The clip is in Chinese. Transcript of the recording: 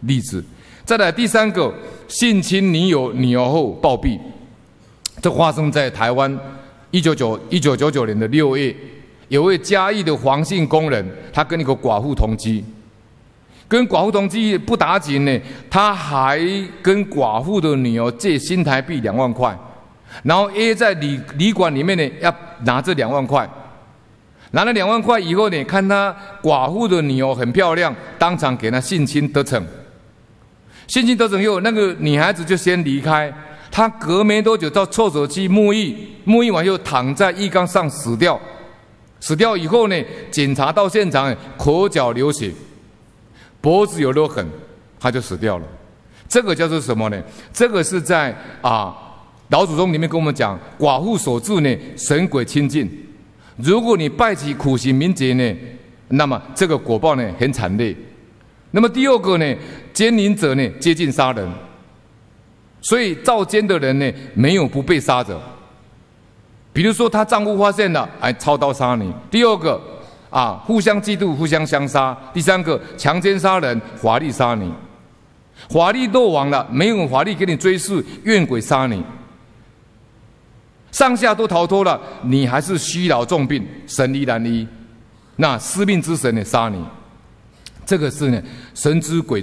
例子。再来第三个，性侵女友女儿后暴毙，这发生在台湾一九九一九九九年的六月，有位嘉义的黄姓工人，他跟一个寡妇同居，跟寡妇同居不打紧呢，他还跟寡妇的女儿借新台币两万块，然后 A 在旅旅馆里面呢要拿这两万块，拿了两万块以后呢，看他寡妇的女儿很漂亮，当场给他性侵得逞。性侵得逞以后，那个女孩子就先离开。她隔没多久到厕所去沐浴，沐浴完又躺在浴缸上死掉。死掉以后呢，警察到现场，口角流血，脖子有勒痕，她就死掉了。这个叫做什么呢？这个是在啊老祖宗里面跟我们讲，寡妇所致呢，神鬼亲近。如果你拜起苦行名节呢，那么这个果报呢很惨烈。那么第二个呢，奸淫者呢接近杀人，所以造奸的人呢没有不被杀者。比如说她丈夫发现了，哎，操刀杀你；第二个啊，互相嫉妒，互相相杀；第三个强奸杀人，法力杀你。法力落网了，没有法力给你追诉，怨鬼杀你。上下都逃脱了，你还是虚劳重病，神依然医，那司命之神呢杀你。这个是呢，神之鬼。